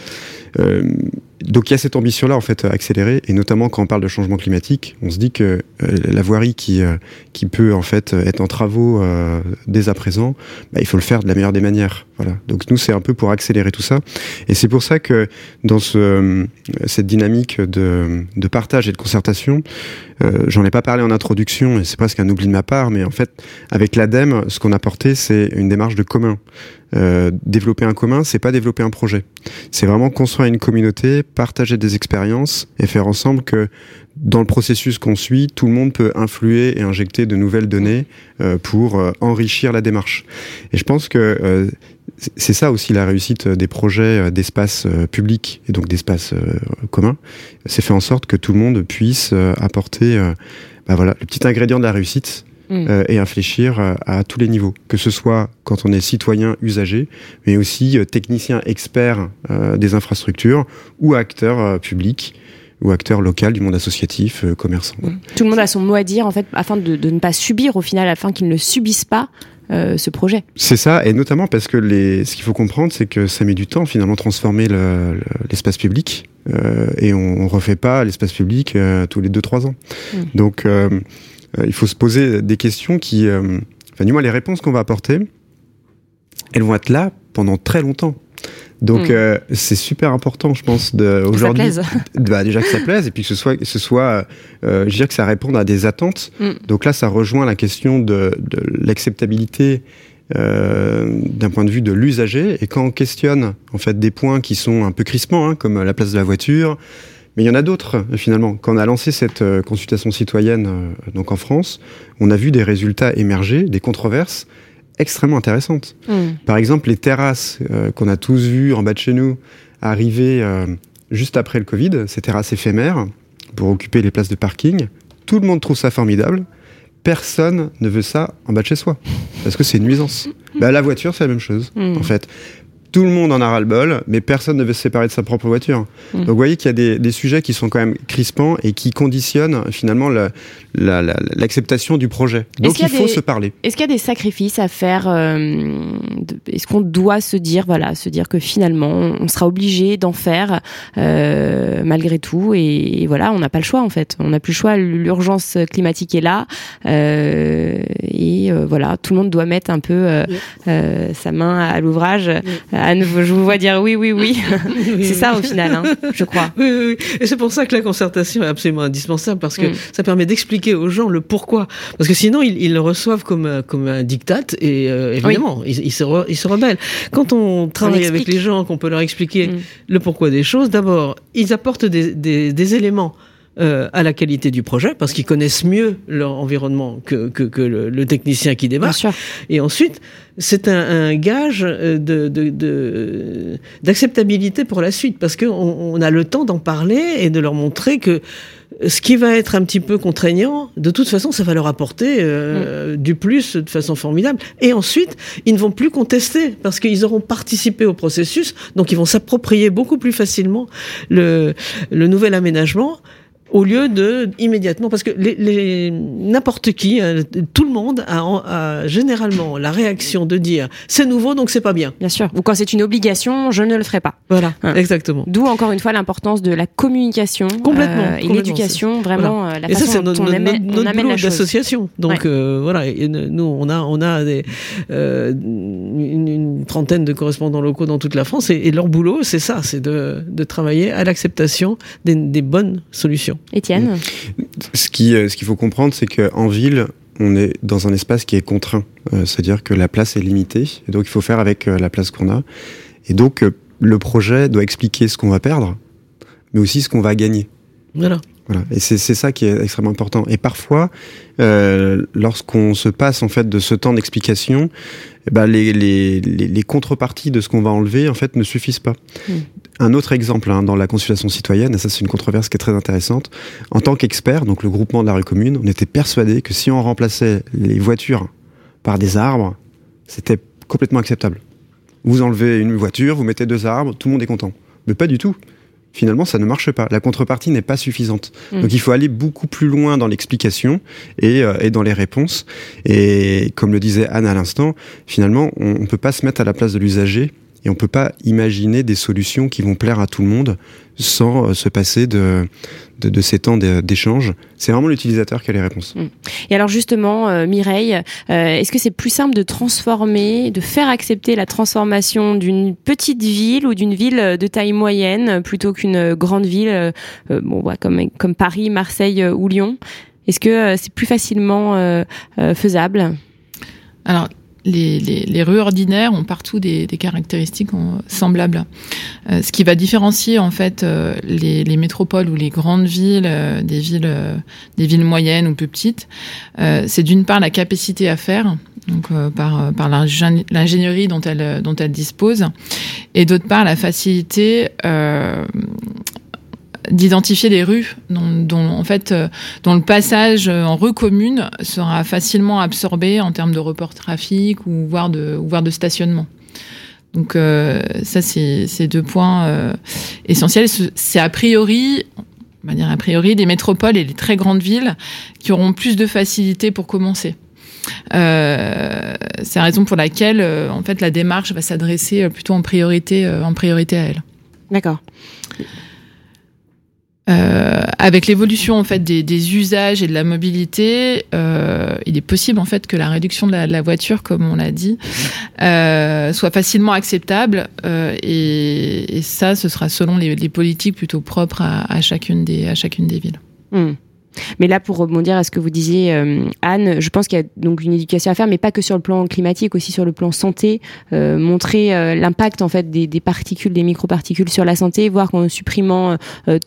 Donc il y a cette ambition-là en fait accélérée, et notamment quand on parle de changement climatique, on se dit que la voirie qui qui peut en fait être en travaux dès à présent, bah, il faut le faire de la meilleure des manières. Voilà. Donc nous c'est un peu pour accélérer tout ça. Et c'est pour ça que dans ce, cette dynamique de, de partage et de concertation, euh, j'en ai pas parlé en introduction et c'est presque un oubli de ma part, mais en fait, avec l'ADEME, ce qu'on a porté, c'est une démarche de commun. Euh, développer un commun, c'est pas développer un projet. C'est vraiment construire une communauté, partager des expériences et faire ensemble que dans le processus qu'on suit, tout le monde peut influer et injecter de nouvelles données euh, pour euh, enrichir la démarche. Et je pense que euh, c'est ça aussi la réussite des projets d'espace public et donc d'espace commun. C'est faire en sorte que tout le monde puisse apporter bah voilà, le petit ingrédient de la réussite mmh. et infléchir à tous les niveaux, que ce soit quand on est citoyen usager, mais aussi technicien expert des infrastructures ou acteur public ou acteur local du monde associatif, commerçant. Mmh. Tout le monde a son mot à dire en fait, afin de, de ne pas subir au final, afin qu'ils ne subissent pas euh, ce projet. C'est ça, et notamment parce que les, ce qu'il faut comprendre, c'est que ça met du temps finalement transformer l'espace public, euh, et on, on refait pas l'espace public euh, tous les 2-3 ans. Mm. Donc euh, il faut se poser des questions qui, enfin du moins les réponses qu'on va apporter, elles vont être là pendant très longtemps. Donc hmm. euh, c'est super important, je pense, aujourd'hui. Bah, déjà que ça plaise et puis que ce soit, que ce soit, euh, je dirais que ça réponde à des attentes. Hmm. Donc là, ça rejoint la question de, de l'acceptabilité euh, d'un point de vue de l'usager. Et quand on questionne en fait des points qui sont un peu crispants, hein, comme la place de la voiture, mais il y en a d'autres finalement. Quand on a lancé cette euh, consultation citoyenne euh, donc en France, on a vu des résultats émerger, des controverses extrêmement intéressantes. Mm. Par exemple, les terrasses euh, qu'on a tous vues en bas de chez nous arriver euh, juste après le Covid, ces terrasses éphémères pour occuper les places de parking, tout le monde trouve ça formidable. Personne ne veut ça en bas de chez soi parce que c'est une nuisance. Bah, la voiture, c'est la même chose mm. en fait tout le monde en a ras-le-bol, mais personne ne veut se séparer de sa propre voiture. Mm. Donc vous voyez qu'il y a des, des, sujets qui sont quand même crispants et qui conditionnent finalement l'acceptation la, la, du projet. Donc il, faut se parler. Est-ce qu'il y a des sacrifices à faire euh, Est-ce qu'on doit se dire, voilà, se dire que finalement on sera obligé d'en faire euh, malgré tout et, et voilà, on n'a pas le choix en fait. On n'a plus le choix. L'urgence climatique est là euh, et euh, voilà, tout le monde doit mettre un peu euh, euh, sa main à l'ouvrage je vous vois dire oui, oui, oui. c'est ça au final, hein, je crois. Oui, oui, oui. Et c'est pour ça que la concertation est absolument indispensable parce que mm. ça permet d'expliquer aux gens le pourquoi. Parce que sinon, ils, ils le reçoivent comme, comme un diktat et euh, évidemment, ils, ils, se ils se rebellent. Quand on travaille avec les gens, qu'on peut leur expliquer mm. le pourquoi des choses, d'abord, ils apportent des, des, des éléments euh, à la qualité du projet parce qu'ils connaissent mieux leur environnement que, que, que le, le, technicien qui débarque. Et ensuite, c'est un, un, gage euh, de, de, d'acceptabilité pour la suite parce qu'on on a le temps d'en parler et de leur montrer que ce qui va être un petit peu contraignant, de toute façon, ça va leur apporter euh, mm. du plus de façon formidable. Et ensuite, ils ne vont plus contester parce qu'ils auront participé au processus, donc ils vont s'approprier beaucoup plus facilement le, le nouvel aménagement au lieu de immédiatement parce que les, les n'importe qui euh, tout le monde a, a, généralement la réaction de dire c'est nouveau donc c'est pas bien. Bien sûr. Ou quand c'est une obligation je ne le ferai pas. Voilà hein. exactement. D'où encore une fois l'importance de la communication complètement, euh, et l'éducation vraiment voilà. euh, la et façon ça, dont on amène, notre, on amène la d'association. Donc ouais. euh, voilà et nous on a on a des, euh, une, une, trentaine de correspondants locaux dans toute la France et, et leur boulot c'est ça c'est de, de travailler à l'acceptation des, des bonnes solutions Étienne Ce qui, euh, ce qu'il faut comprendre, c'est qu'en ville, on est dans un espace qui est contraint. Euh, C'est-à-dire que la place est limitée. Et donc, il faut faire avec euh, la place qu'on a. Et donc, euh, le projet doit expliquer ce qu'on va perdre, mais aussi ce qu'on va gagner. Voilà. Voilà. Et c'est ça qui est extrêmement important. Et parfois, euh, lorsqu'on se passe en fait de ce temps d'explication, eh ben les, les, les, les, contreparties de ce qu'on va enlever en fait ne suffisent pas. Mmh. Un autre exemple hein, dans la consultation citoyenne, et ça c'est une controverse qui est très intéressante. En tant qu'expert, donc le groupement de la rue commune, on était persuadé que si on remplaçait les voitures par des arbres, c'était complètement acceptable. Vous enlevez une voiture, vous mettez deux arbres, tout le monde est content. Mais pas du tout finalement, ça ne marche pas. La contrepartie n'est pas suffisante. Mmh. Donc, il faut aller beaucoup plus loin dans l'explication et, euh, et, dans les réponses. Et comme le disait Anne à l'instant, finalement, on ne peut pas se mettre à la place de l'usager et on peut pas imaginer des solutions qui vont plaire à tout le monde sans euh, se passer de, de, de ces temps d'échange. C'est vraiment l'utilisateur qui a les réponses. Mmh. Et alors justement, euh, Mireille, euh, est-ce que c'est plus simple de transformer, de faire accepter la transformation d'une petite ville ou d'une ville de taille moyenne plutôt qu'une grande ville, euh, bon, comme, comme Paris, Marseille euh, ou Lyon? Est-ce que euh, c'est plus facilement faisable? Alors, les, les, les, rues ordinaires ont partout des, des caractéristiques semblables. Euh, ce qui va différencier en fait euh, les, les, métropoles ou les grandes villes euh, des villes euh, des villes moyennes ou plus petites, euh, c'est d'une part la capacité à faire, donc par par l'ingénierie dont elles dont elles disposent, et d'autre part la facilité d'identifier les rues dont, en fait dont le passage en rue commune sera facilement absorbé en termes de report trafic ou voire de voire de stationnement. Donc ça c'est deux points essentiels. C'est a priori dire a priori, des métropoles et les très grandes villes qui auront plus de facilité pour commencer. Euh, c'est la raison pour laquelle, euh, en fait, la démarche va s'adresser euh, plutôt en priorité, en priorité à elle. D'accord. Avec l'évolution en fait des, usages et de la mobilité, il est possible en fait que la réduction de la, voiture, comme on l'a dit, soit facilement acceptable. Et, ça, ce sera selon les, politiques plutôt propres à, chacune des à chacune des villes. Hmm. Mais là, pour rebondir à ce que vous disiez, euh, Anne, je pense qu'il y a donc une éducation à faire, mais pas que sur le plan climatique, aussi sur le plan santé, euh, montrer euh, l'impact en fait des, des, particules, des microparticules sur la santé, voir qu'en supprimant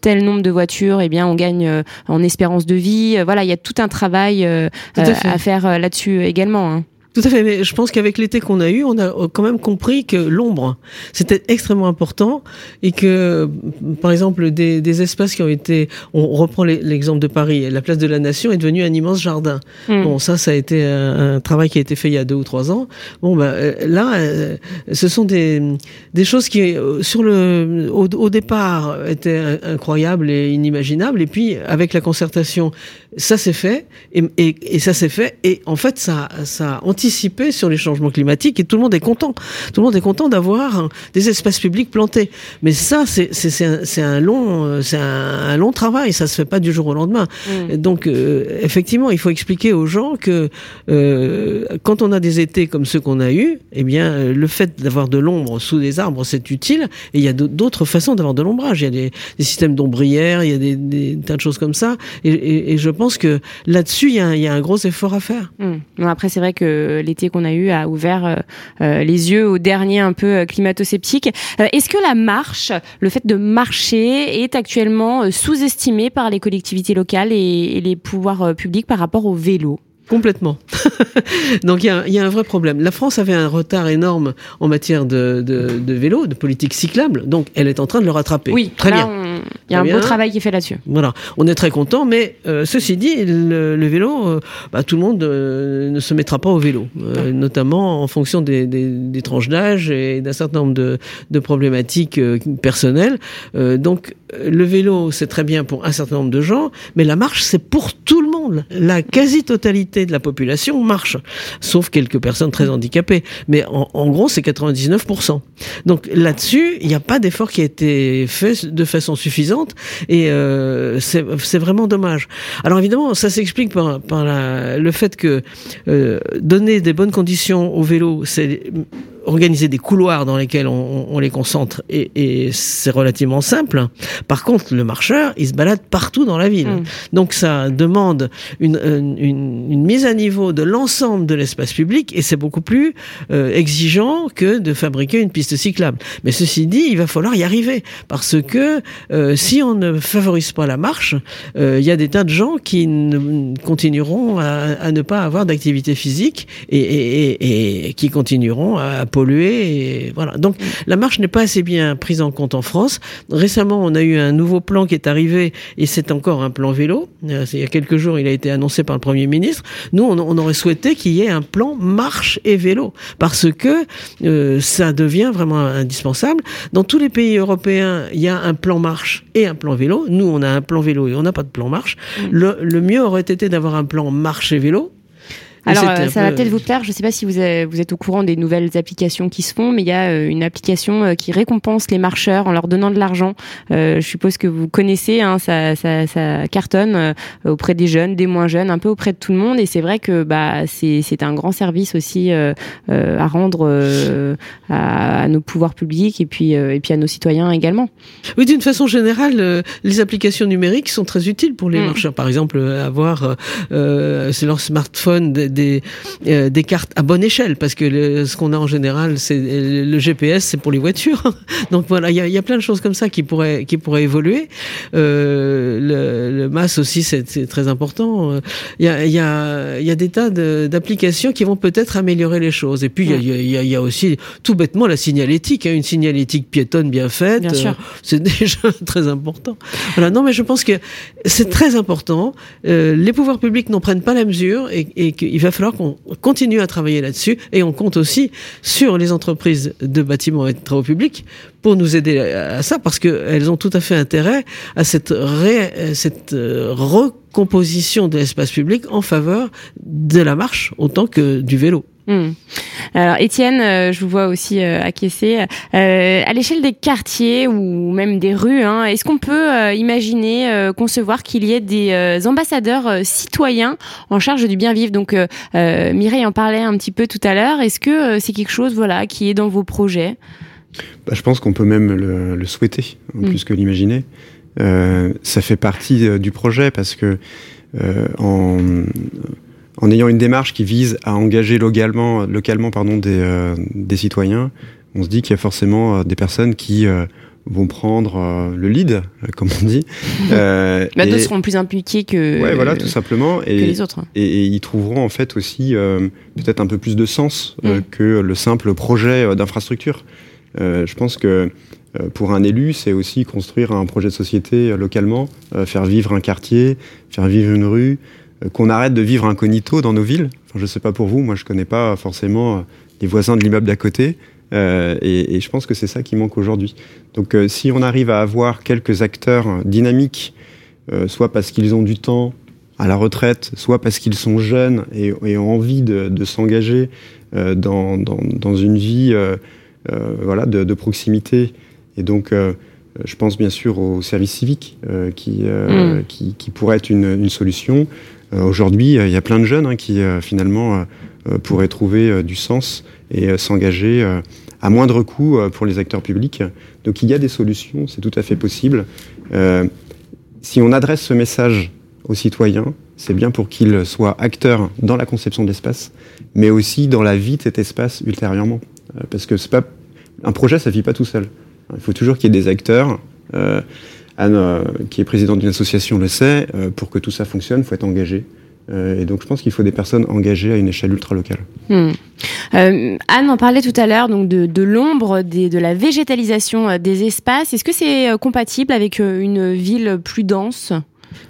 tel nombre de voitures, eh bien, on gagne en espérance de vie. voilà, il y a tout un travail à, à, faire là-dessus également. Hein. Tout à fait, mais je pense qu'avec l'été qu'on a eu, on a quand même compris que l'ombre, c'était extrêmement important et que, par exemple, des, des, espaces qui ont été, on reprend l'exemple de Paris, la place de la Nation est devenue un immense jardin. Hmm. Bon, ça, ça a été un, travail qui a été fait il y a deux ou trois ans. Bon, ben là, euh, ce sont des, des choses qui, euh, sur le, au, au départ, étaient incroyables et inimaginables, et puis avec la concertation, ça s'est fait et, et, et ça s'est fait et en fait, ça, ça anticiper sur les changements climatiques et tout le monde est content. Tout le monde est content d'avoir des espaces publics plantés. Mais ça, c'est un, un, long, c'est un, long travail. Ça se fait pas du jour au lendemain. Mm. Donc, euh, effectivement, il faut expliquer aux gens que euh, quand on a des étés comme ceux qu'on a eus, eh bien, le fait d'avoir de l'ombre sous des arbres, c'est utile. Et il y a d'autres façons d'avoir de l'ombrage. Il y a des, des systèmes d'ombrières, il y a des, des, tas de choses comme ça. Et, et, et je pense que là-dessus, il y, a un, il y a un gros effort à faire. Mm. après, c'est vrai que l'été qu'on a eu a ouvert euh, euh, les yeux aux derniers un peu euh, climato-sceptiques. Est-ce que la marche, le fait de marcher, est actuellement sous-estimé par les collectivités locales et les pouvoirs publics par rapport au vélo? Complètement. Donc il y a, y a, un vrai problème. La France avait un retard énorme en matière de, de, de, vélo, de politique cyclable, donc elle est en train de le rattraper. Oui, très bien. Il y a un beau travail qui est fait là-dessus. Voilà, on est très content, mais euh, ceci dit, le, le vélo, euh, bah, tout le monde euh, ne se mettra pas au vélo, notamment en fonction des, des, des tranches d'âge et d'un certain nombre de, de problématiques personnelles. donc le vélo, c'est très bien pour un certain nombre de gens, mais la marche, c'est pour tout le monde. La quasi-totalité de la population marche, sauf quelques personnes très handicapées. Mais en, gros, c'est 99%. Donc là-dessus, il n'y a pas d'effort qui a été fait de façon suffisante, et euh, c'est vraiment dommage. Alors évidemment, ça s'explique par, le fait que euh, donner des bonnes conditions au vélo, c'est organiser des couloirs dans lesquels on, on les concentre et, et c'est relativement simple. Par contre, le marcheur, il se balade partout dans la ville. Mm. Donc ça demande une, une, une, mise à niveau de l'ensemble de l'espace public et c'est beaucoup plus euh, exigeant que de fabriquer une piste cyclable. Mais ceci dit, il va falloir y arriver parce que euh, si on ne favorise pas la marche, euh, il y a des tas de gens qui ne, continueront à, à, ne pas avoir d'activité physique et, et, et, qui continueront à polluer. Et voilà. Donc la marche n'est pas assez bien prise en compte en France. Récemment, on a eu un nouveau plan qui est arrivé et c'est encore un plan vélo. Euh, il y a quelques jours, il a été annoncé par le Premier ministre. Nous, on, aurait souhaité qu'il y ait un plan marche et vélo parce que euh, ça devient vraiment indispensable. Dans tous les pays européens, il y a un plan marche et un plan vélo. Nous, on a un plan vélo et on n'a pas de plan marche. Mm. Le, le mieux aurait été d'avoir un plan marche et vélo alors, euh, ça va peut-être vous plaire. Je ne sais pas si vous, vous, êtes au courant des nouvelles applications qui se font, mais il y a euh, une application euh, qui récompense les marcheurs en leur donnant de l'argent. je suppose que vous connaissez, hein, ça, ça, ça, cartonne auprès des jeunes, des moins jeunes, un peu auprès de tout le monde. Et c'est vrai que bah, c'est un grand service aussi à rendre à, nos pouvoirs publics et puis, et puis à nos citoyens également. Oui, d'une façon générale, les applications numériques sont très utiles pour les mm. marcheurs. Par exemple, avoir c'est leur smartphone des, euh, des cartes à bonne échelle, parce que ce qu'on a en général, c'est le GPS, c'est pour les voitures. Donc voilà, il y a, y a, plein de choses comme ça qui pourraient, qui pourraient évoluer. Euh, le MAS aussi, c'est très important. Il y a, y a, y a des tas d'applications qui vont peut-être améliorer les choses. Et puis, il, y a, il, y a, il y a aussi tout bêtement la signalétique. Hein, une signalétique piétonne bien faite, euh, c'est déjà très important. Voilà, non, mais je pense que c'est très important. Euh, les pouvoirs publics n'en prennent pas la mesure et, et qu'il va falloir qu'on continue à travailler là-dessus. Et on compte aussi sur les entreprises de bâtiments et de travaux publics pour nous aider à ça, parce qu'elles ont tout à fait intérêt à cette, cette euh, recomposition de l'espace public en faveur de la marche autant que du vélo. Hmm. Alors Étienne, euh, je vous vois aussi euh, acquiescer. Euh, à l'échelle des quartiers ou même des rues, hein, est-ce qu'on peut imaginer, concevoir qu'il y ait des ambassadeurs citoyens en charge du bien vivre? Donc Mireille en parlait un petit peu tout à l'heure. Est-ce que c'est quelque chose, voilà, qui est dans vos projets? Bah, je pense qu'on peut même le, le souhaiter, en mm. plus que l'imaginer. Ça fait partie du projet parce que en, en, ayant une démarche qui vise à engager localement, localement pardon, des, euh, des citoyens, on se dit qu'il y a forcément des personnes qui vont prendre le lead, comme on dit. Euh, bah, D'autres seront plus impliqués que, ouais, voilà, tout simplement. Et, les autres. Et, et, ils trouveront en fait aussi peut-être un peu plus de sens mm. que le simple projet d'infrastructure. Euh, je pense que euh, pour un élu, c'est aussi construire un projet de société euh, localement, faire vivre un quartier, faire vivre une rue, qu'on arrête de vivre incognito dans nos villes. Enfin, je sais pas pour vous, moi je connais pas forcément les voisins de l'immeuble d'à côté, euh, et, et, je pense que c'est ça qui manque aujourd'hui. Donc euh, si on arrive à avoir quelques acteurs dynamiques, euh, soit parce qu'ils ont du temps à la retraite, soit parce qu'ils sont jeunes et, et, ont envie de, de s'engager dans, dans, dans, une vie euh, voilà, de, de, proximité. Et donc, euh, je pense bien sûr au service civique euh, qui, mm. qui, qui, pourrait être une, une solution. Aujourd'hui, il y a plein de jeunes hein, qui finalement pourraient trouver du sens et s'engager à moindre coût pour les acteurs publics. Donc il y a des solutions, c'est tout à fait possible. Euh, si on adresse ce message aux citoyens, c'est bien pour qu'ils soient acteurs dans la conception de l'espace, mais aussi dans la vie de cet espace ultérieurement. Euh, parce que c'est pas un projet, ça vit pas tout seul. Il faut toujours qu'il y ait des acteurs. Euh, Anne, euh, qui est présidente d'une association, le sait. Euh, pour que tout ça fonctionne, il faut être engagé. Euh, et donc, je pense qu'il faut des personnes engagées à une échelle ultra locale. Hmm. Anne en parlait tout à l'heure donc de l'ombre, de la végétalisation des espaces. Est-ce que c'est compatible avec une ville plus dense?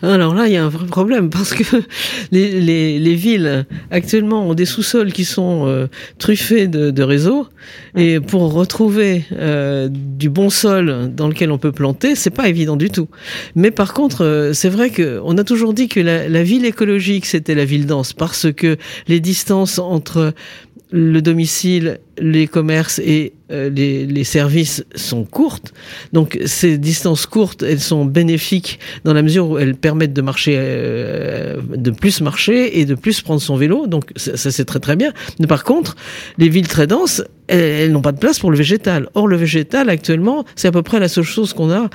Alors là, il y a un vrai problème parce que les, les, les villes actuellement ont des sous-sols qui sont euh, truffés de, de, réseaux et pour retrouver euh, du bon sol dans lequel on peut planter, c'est pas évident du tout. Mais par contre, euh, c'est vrai que on a toujours dit que la, la ville écologique c'était la ville dense parce que les distances entre le domicile, les commerces et euh, les, services sont courtes. Donc ces distances courtes, elles sont bénéfiques dans la mesure où elles permettent de marcher, euh, de plus marcher et de plus prendre son vélo. Donc ça, ça c'est très très bien. Mais par contre, les villes très denses, elles, n'ont pas de place pour le végétal. Or le végétal actuellement, c'est à peu près la seule chose qu'on a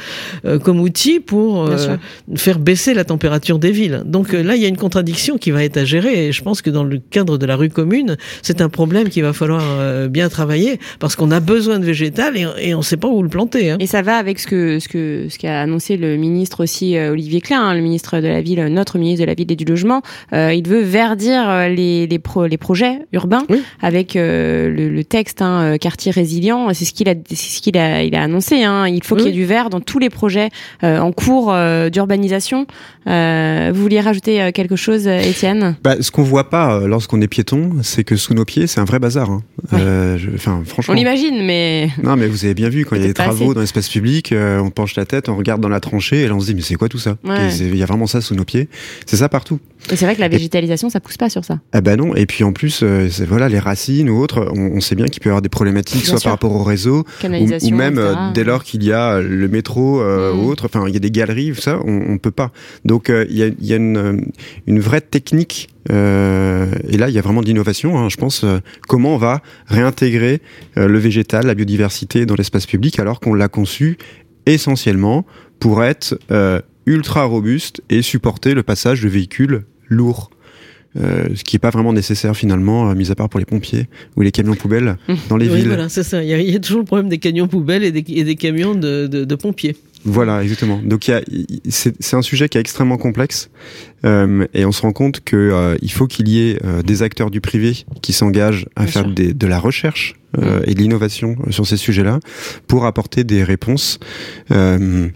euh, comme outil pour euh, faire baisser la température des villes. Donc euh, là, il y a une contradiction qui va être à gérer. Et je pense que dans le cadre de la rue commune, c'est un problème qu'il va falloir euh, bien travailler parce qu'on a besoin de végétal et, et on ne sait pas où le planter. Hein. Et ça va avec ce que ce que ce qu'a annoncé le ministre aussi euh, Olivier Klein, hein, le ministre de la ville, notre ministre de la ville et du logement. Euh, il veut verdir les les, pro, les projets urbains oui. avec euh, le, le, texte hein, quartier résilient. C'est ce qu'il a c'est ce qu'il a il a annoncé. Hein. Il faut oui. qu'il y ait du vert dans tous les projets en cours d'urbanisation. vous vouliez rajouter quelque chose, Étienne? Bah, Ce qu'on voit pas lorsqu'on est piéton, c'est que sous nos pieds, c'est un vrai bazar. Hein. Ouais. je, enfin, franchement. On l'imagine, mais. Non, mais vous avez bien vu, quand il y a des travaux assez. dans l'espace public, euh, on penche la tête, on regarde dans la tranchée, et là on se dit, mais c'est quoi tout ça? Ouais. Il y a vraiment ça sous nos pieds. C'est ça partout. Et c'est vrai que la végétalisation, et... ça pousse pas sur ça. Ah ben non. Et puis en plus, euh, voilà, les racines ou autres, on, on sait bien qu'il peut y avoir des problématiques, bien soit sûr. par rapport au réseau, ou, ou, même euh, dès lors qu'il y a le métro euh, mmh. ou autre. Enfin, il y a des galeries, ça, on, on peut pas. Donc euh, il y a, y a une, une vraie technique euh, et là, il y a vraiment de l'innovation. Hein, je pense euh, comment on va réintégrer euh, le végétal, la biodiversité dans l'espace public, alors qu'on l'a conçu essentiellement pour être ultra robuste et supporter le passage de véhicules lourds. ce qui n'est pas vraiment nécessaire finalement, mis à part pour les pompiers ou les camions poubelles dans les oui, villes. Voilà, c'est ça. Il y, a, toujours le problème des camions poubelles et des, et des camions de, de, de pompiers. Voilà, exactement. Donc c'est un sujet qui est extrêmement complexe euh, et on se rend compte que euh, il faut qu'il y ait euh, des acteurs du privé qui s'engagent à faire des, de la recherche euh, et de l'innovation sur ces sujets-là pour apporter des réponses euh,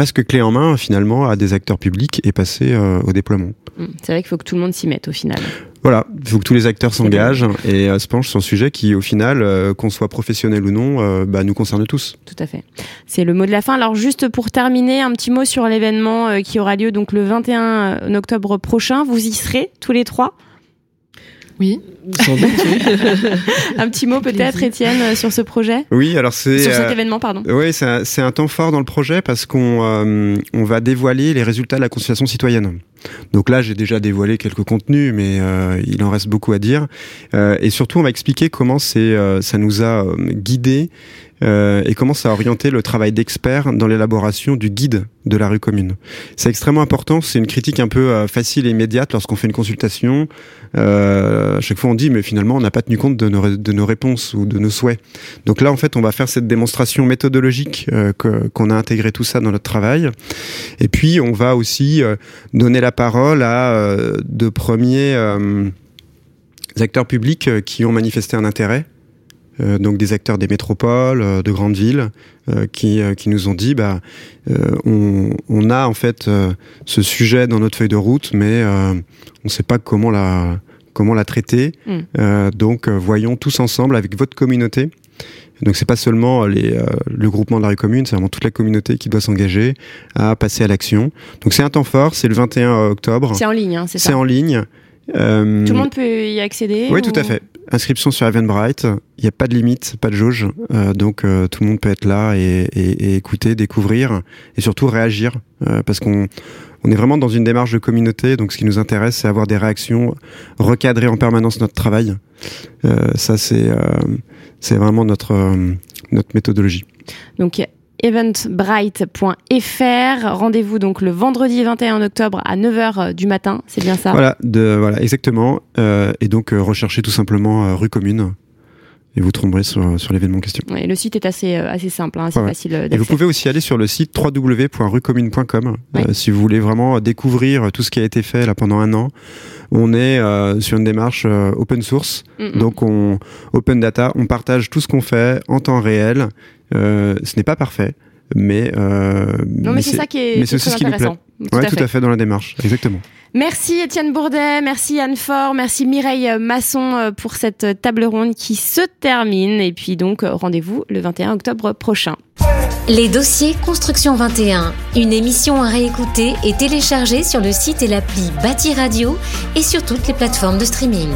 presque clés en main finalement à des acteurs publics et passer au déploiement. Mmh. C'est vrai qu'il faut que tout le monde s'y mette au final. Voilà, il faut que tous les acteurs s'engagent et euh, se penchent sur un sujet qui, au final, euh, qu'on soit professionnel ou non, euh, bah, nous concerne tous. Tout à fait. C'est le mot de la fin. Alors, juste pour terminer, un petit mot sur l'événement qui aura lieu donc le 21 octobre prochain. Vous y serez tous les trois? Oui. un petit mot peut-être, Étienne, sur ce projet? Oui, alors c'est... Sur cet événement, pardon. Oui, c'est un, un, temps fort dans le projet parce qu'on on va dévoiler les résultats de la consultation citoyenne. Donc là, j'ai déjà dévoilé quelques contenus, mais euh, il en reste beaucoup à dire. Euh, et surtout, on va expliquer comment c'est, euh, ça nous a guidés et comment ça a orienté le travail d'experts dans l'élaboration du guide de la rue commune. C'est extrêmement important. C'est une critique un peu facile et immédiate lorsqu'on fait une consultation. à chaque fois, on dit, mais finalement, on n'a pas tenu compte de nos, réponses ou de nos souhaits. Donc là, en fait, on va faire cette démonstration méthodologique qu'on a intégré tout ça dans notre travail. Et puis, on va aussi donner la parole à euh, de premiers euh, acteurs publics euh, qui ont manifesté un intérêt. Donc des acteurs des métropoles, de grandes villes, qui, qui nous ont dit bah on, on, a en fait ce sujet dans notre feuille de route, mais on ne sait pas comment la comment la traiter. Mm. donc voyons tous ensemble avec votre communauté donc c'est pas seulement les, euh, le groupement de la rue commune, c'est vraiment toute la communauté qui doit s'engager à passer à l'action. Donc c'est un temps fort, c'est le 21 octobre. C'est en ligne, hein, c'est ça C'est en ligne. Euh, tout le monde peut y accéder Oui, tout à fait. Inscription sur Eventbrite, il n'y a pas de limite, pas de jauge, euh, donc euh, tout le monde peut être là et, et, et, écouter, découvrir et surtout réagir, euh, parce qu'on on est vraiment dans une démarche de communauté, donc ce qui nous intéresse, c'est avoir des réactions, recadrer en permanence notre travail. ça, c'est c'est vraiment notre, euh, notre méthodologie. Donc, eventbright.fr. Rendez-vous donc le vendredi 21 octobre à 9h euh, du matin, c'est bien ça? Voilà, de, voilà exactement. Euh, et donc, euh, recherchez tout simplement rue commune et vous tomberez sur, sur l'événement en question. le site est assez, assez simple, hein, c'est facile Et vous pouvez aussi aller sur le site www.ruecommune.com si vous voulez vraiment découvrir tout ce qui a été fait là pendant un an. On est euh, sur une démarche open source, donc on open data, on partage tout ce qu'on fait en temps réel. ce n'est pas parfait, mais non, mais, c'est ça qui est, très ce intéressant. Nous plaît. Tout, à, fait. dans la démarche, exactement. Merci Étienne Bourdet, merci Anne Fort, merci Mireille Masson euh, pour cette table ronde qui se termine. Et puis donc euh, rendez-vous le 21 octobre prochain. Les dossiers Construction 21, une émission à réécouter et télécharger sur le site et l'appli Bâti Radio et sur toutes les plateformes de streaming.